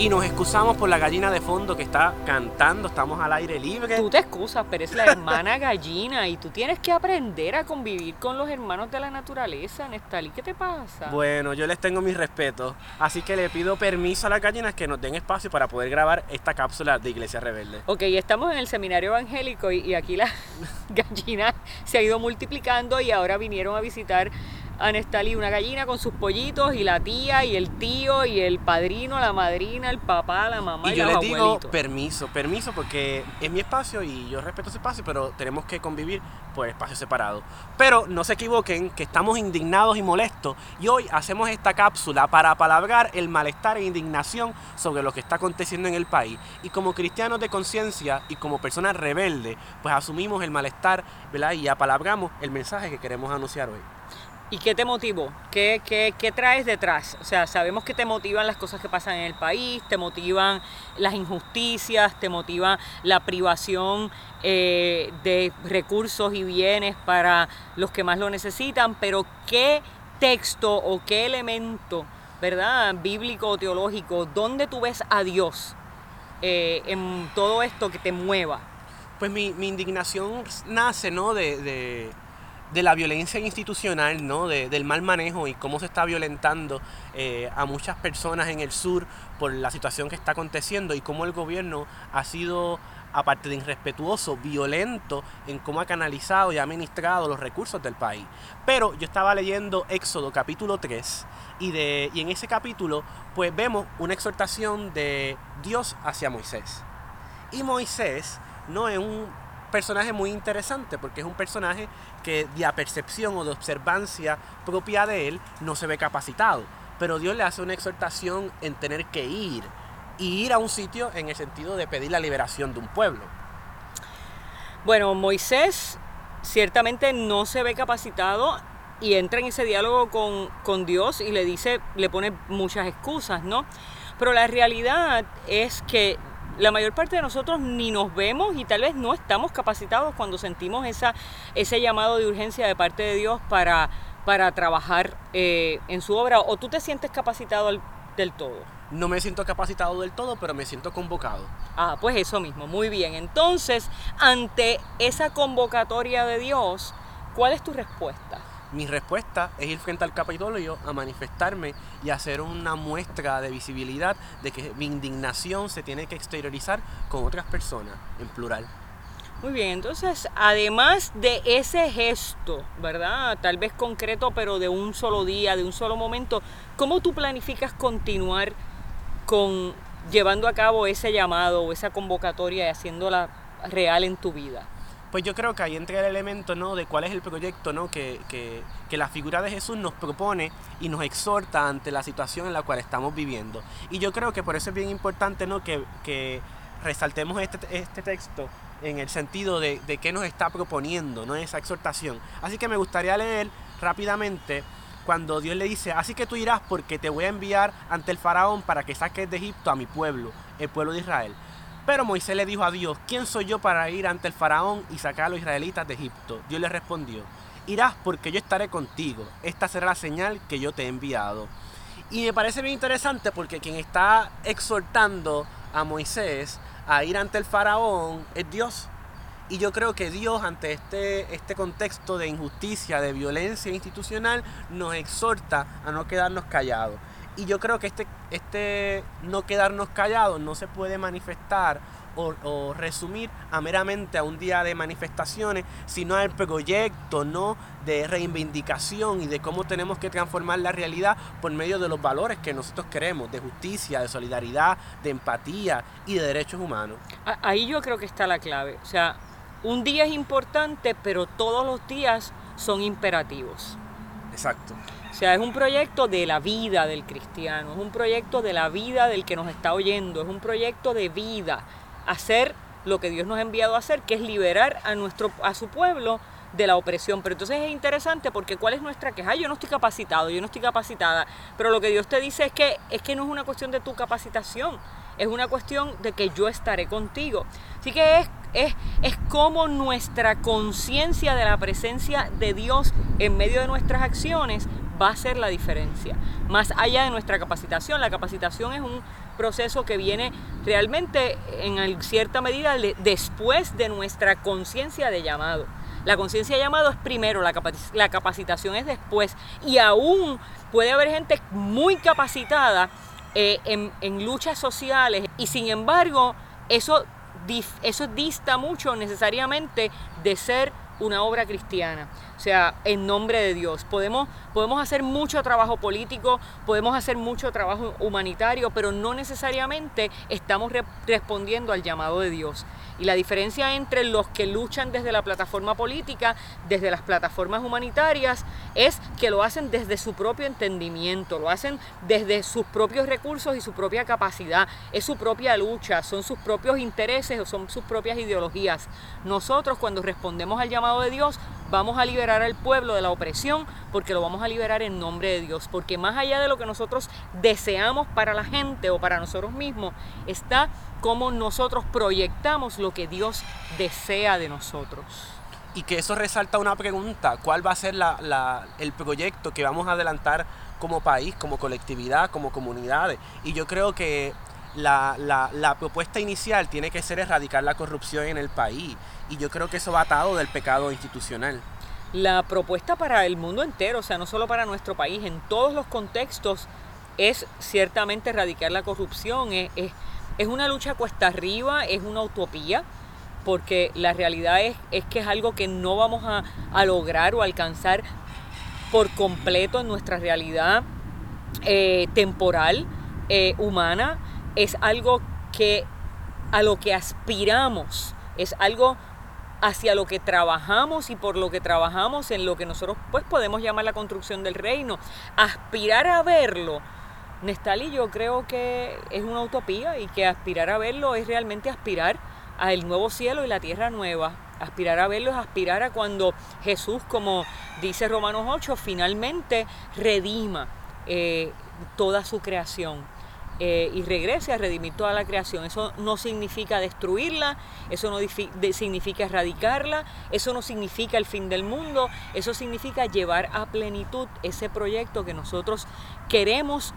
Y nos excusamos por la gallina de fondo que está cantando, estamos al aire libre. Tú te excusas, pero es la hermana gallina y tú tienes que aprender a convivir con los hermanos de la naturaleza, Nestali. ¿Qué te pasa? Bueno, yo les tengo mis respetos, así que le pido permiso a las gallinas que nos den espacio para poder grabar esta cápsula de Iglesia Rebelde. Ok, estamos en el seminario evangélico y, y aquí la gallina se ha ido multiplicando y ahora vinieron a visitar a Nestali una gallina con sus pollitos y la tía y el tío y el padrino, la madrina, el papá, la mamá y, Y yo los les digo abuelitos. permiso, permiso porque es mi espacio y yo respeto ese espacio, pero tenemos que convivir por espacios separados. Pero no se equivoquen que estamos indignados y molestos y hoy hacemos esta cápsula para palabrar el malestar e indignación sobre lo que está aconteciendo en el país. Y como cristianos de conciencia y como personas rebeldes, pues asumimos el malestar ¿verdad? y apalabramos el mensaje que queremos anunciar hoy. ¿Y qué te motivó? ¿Qué, qué, qué traes detrás? O sea, sabemos que te motivan las cosas que pasan en el país, te motivan las injusticias, te motiva la privación eh, de recursos y bienes para los que más lo necesitan, pero ¿qué texto o qué elemento, verdad, bíblico o teológico, dónde tú ves a Dios eh, en todo esto que te mueva? Pues mi, mi indignación nace, ¿no? De, de la violencia institucional, ¿no? De- del mal manejo y cómo se está violentando eh, a muchas personas en el sur por la situación que está aconteciendo y cómo el gobierno ha sido, aparte de irrespetuoso, violento en cómo ha canalizado y ha administrado los recursos del país. Pero yo estaba leyendo Éxodo capítulo 3 y, de, y en ese capítulo pues vemos una exhortación de Dios hacia Moisés. Y Moisés no es un personaje muy interesante porque es un personaje que de apercepción o de observancia propia de él no se ve capacitado. Pero Dios le hace una exhortación en tener que ir y ir a un sitio en el sentido de pedir la liberación de un pueblo. Bueno, Moisés ciertamente no se ve capacitado y entra en ese diálogo con, con Dios y le dice, le pone muchas excusas, ¿no? Pero la realidad es que la mayor parte de nosotros ni nos vemos y tal vez no estamos capacitados cuando sentimos esa, ese llamado de urgencia de parte de Dios para, para trabajar eh, en su obra. ¿O tú te sientes capacitado al- del todo? No me siento capacitado del todo, pero me siento convocado. Ah, pues eso mismo, muy bien. Entonces, ante esa convocatoria de Dios, ¿cuál es tu respuesta? Mi respuesta es ir frente al Capitolio a manifestarme y hacer una muestra de visibilidad de que mi indignación se tiene que exteriorizar con otras personas, en plural. Muy bien, entonces, además de ese gesto, ¿verdad? Tal vez concreto, pero de un solo día, de un solo momento, ¿cómo tú planificas continuar con llevando a cabo ese llamado o esa convocatoria y haciéndola real en tu vida? Pues yo creo que ahí entra el elemento ¿no? de cuál es el proyecto ¿no? que, que, que la figura de Jesús nos propone y nos exhorta ante la situación en la cual estamos viviendo. Y yo creo que por eso es bien importante ¿no? que, que resaltemos este, este texto en el sentido de, de qué nos está proponiendo, ¿no? esa exhortación. Así que me gustaría leer rápidamente cuando Dios le dice, así que tú irás porque te voy a enviar ante el faraón para que saques de Egipto a mi pueblo, el pueblo de Israel. Pero Moisés le dijo a Dios, ¿quién soy yo para ir ante el faraón y sacar a los israelitas de Egipto? Dios le respondió, irás porque yo estaré contigo, esta será la señal que yo te he enviado. Y me parece bien interesante porque quien está exhortando a Moisés a ir ante el faraón es Dios. Y yo creo que Dios ante este, este contexto de injusticia, de violencia institucional, nos exhorta a no quedarnos callados. Y yo creo que este, este no quedarnos callados no se puede manifestar o, o resumir a meramente a un día de manifestaciones, sino al proyecto ¿no? de reivindicación y de cómo tenemos que transformar la realidad por medio de los valores que nosotros queremos, de justicia, de solidaridad, de empatía y de derechos humanos. Ahí yo creo que está la clave. O sea, un día es importante, pero todos los días son imperativos. Exacto. O sea, es un proyecto de la vida del cristiano, es un proyecto de la vida del que nos está oyendo, es un proyecto de vida, hacer lo que Dios nos ha enviado a hacer, que es liberar a, nuestro, a su pueblo de la opresión. Pero entonces es interesante porque ¿cuál es nuestra queja? Yo no estoy capacitado, yo no estoy capacitada. Pero lo que Dios te dice es que, es que no es una cuestión de tu capacitación, es una cuestión de que yo estaré contigo. Así que es, es, es como nuestra conciencia de la presencia de Dios en medio de nuestras acciones va a ser la diferencia. Más allá de nuestra capacitación, la capacitación es un proceso que viene realmente en cierta medida después de nuestra conciencia de llamado. La conciencia de llamado es primero, la, capacitación es después. Y aún puede haber gente muy capacitada eh, en, luchas sociales y sin embargo eso, eso dista mucho necesariamente de ser una obra cristiana, o sea, en nombre de Dios. Podemos, podemos hacer mucho trabajo político, podemos hacer mucho trabajo humanitario, pero no necesariamente estamos respondiendo al llamado de Dios. Y la diferencia entre los que luchan desde la plataforma política, desde las plataformas humanitarias, es que lo hacen desde su propio entendimiento, lo hacen desde sus propios recursos y su propia capacidad, es su propia lucha, son sus propios intereses o son sus propias ideologías. Nosotros cuando respondemos al llamado de Dios, vamos a liberar al pueblo de la opresión porque lo vamos a liberar en nombre de Dios, porque más allá de lo que nosotros deseamos para la gente o para nosotros mismos, está cómo nosotros proyectamos lo que Dios desea de nosotros. Y que eso resalta una pregunta, ¿cuál va a ser el proyecto que vamos a adelantar como país, como colectividad, como comunidades? Y yo creo que la, la, propuesta inicial tiene que ser erradicar la corrupción en el país. Y yo creo que eso va atado del pecado institucional. La propuesta para el mundo entero, o sea, no solo para nuestro país, en todos los contextos, es ciertamente erradicar la corrupción, es, es una lucha cuesta arriba, es una utopía, porque la realidad es, es que es algo que no vamos a, lograr o alcanzar por completo en nuestra realidad eh, temporal, eh, humana. Es algo que a lo que aspiramos, es algo hacia lo que trabajamos y por lo que trabajamos en lo que nosotros pues podemos llamar la construcción del reino. Aspirar a verlo Nestali yo creo que es una utopía y que aspirar a verlo es realmente aspirar al nuevo cielo y la tierra nueva. Aspirar a verlo es aspirar a cuando Jesús, como dice Romanos 8, finalmente redima eh, toda su creación. Eh, y regrese a redimir toda la creación. Eso no significa destruirla, eso no significa erradicarla, eso no significa el fin del mundo, eso significa llevar a plenitud ese proyecto que nosotros queremos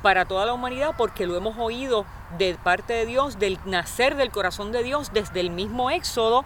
para toda la humanidad porque lo hemos oído de parte de Dios, del nacer del corazón de Dios desde el mismo Éxodo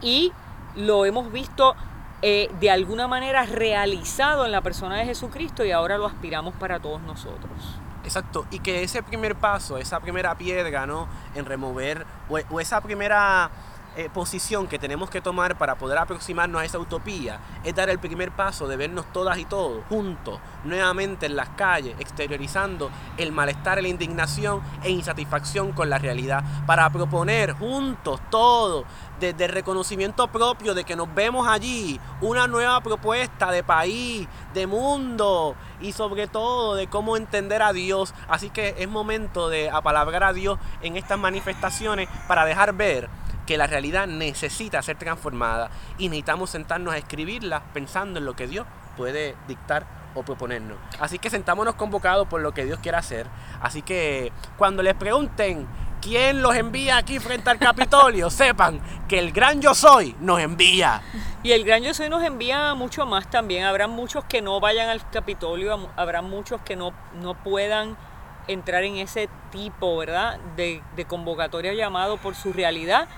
y lo hemos visto eh, de alguna manera realizado en la persona de Jesucristo y ahora lo aspiramos para todos nosotros. Exacto, y que ese primer paso, esa primera piedra, ¿no? En remover, o esa primera eh, posición que tenemos que tomar para poder aproximarnos a esa utopía es dar el primer paso de vernos todas y todos juntos, nuevamente en las calles, exteriorizando el malestar, la indignación e insatisfacción con la realidad, para proponer juntos todos, desde el reconocimiento propio de que nos vemos allí, una nueva propuesta de país, de mundo y sobre todo de cómo entender a Dios. Así que es momento de apalabrar a Dios en estas manifestaciones para dejar ver que la realidad necesita ser transformada y necesitamos sentarnos a escribirla pensando en lo que Dios puede dictar o proponernos. Así que sentámonos convocados por lo que Dios quiere hacer. Así que cuando les pregunten quién los envía aquí frente al Capitolio, sepan que el gran yo soy nos envía. Y el gran yo soy nos envía mucho más también. Habrá muchos que no vayan al Capitolio, habrá muchos que no, no puedan entrar en ese tipo, ¿verdad? De, de convocatoria llamado por su realidad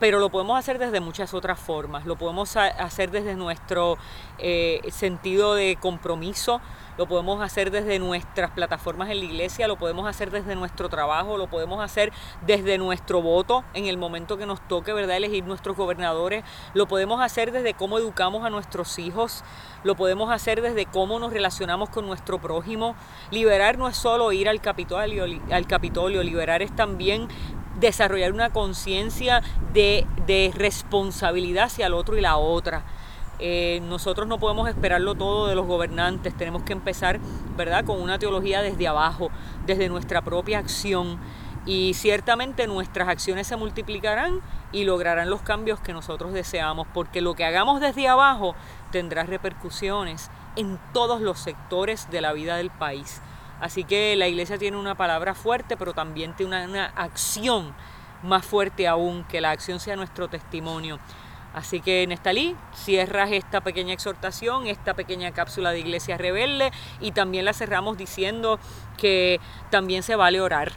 pero lo podemos hacer desde muchas otras formas. Lo podemos hacer desde nuestro eh, sentido de compromiso, lo podemos hacer desde nuestras plataformas en la iglesia, lo podemos hacer desde nuestro trabajo, lo podemos hacer desde nuestro voto en el momento que nos toque, ¿verdad?, elegir nuestros gobernadores, lo podemos hacer desde cómo educamos a nuestros hijos, lo podemos hacer desde cómo nos relacionamos con nuestro prójimo. Liberar no es solo ir al Capitolio, al Capitolio liberar es también desarrollar una conciencia de, responsabilidad hacia el otro y la otra. Eh, nosotros no podemos esperarlo todo de los gobernantes, tenemos que empezar, ¿verdad?, con una teología desde abajo, desde nuestra propia acción. Y ciertamente nuestras acciones se multiplicarán y lograrán los cambios que nosotros deseamos, porque lo que hagamos desde abajo tendrá repercusiones en todos los sectores de la vida del país. Así que la iglesia tiene una palabra fuerte, pero también tiene una, acción más fuerte aún, que la acción sea nuestro testimonio. Así que Nestalí, cierras esta pequeña exhortación, esta pequeña cápsula de Iglesia Rebelde y también la cerramos diciendo que también se vale orar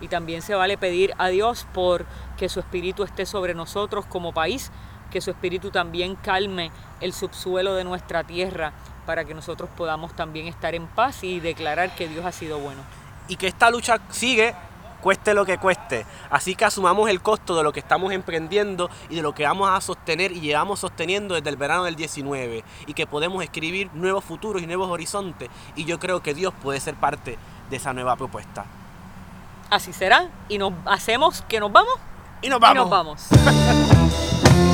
y también se vale pedir a Dios por que su espíritu esté sobre nosotros como país, que su espíritu también calme el subsuelo de nuestra tierra para que nosotros podamos también estar en paz y declarar que Dios ha sido bueno. Y que esta lucha sigue cueste lo que cueste. Así que asumamos el costo de lo que estamos emprendiendo y de lo que vamos a sostener y llevamos sosteniendo desde el verano del 19 y que podemos escribir nuevos futuros y nuevos horizontes y yo creo que Dios puede ser parte de esa nueva propuesta. Así será y nos hacemos que nos vamos y nos vamos. Y nos vamos.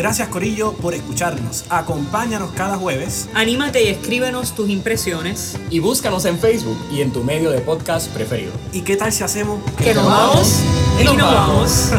Gracias Corillo por escucharnos. Acompáñanos cada jueves. Anímate y escríbenos tus impresiones. Y búscanos en Facebook y en tu medio de podcast preferido. ¿Y qué tal si hacemos que, nos vamos y nos vamos.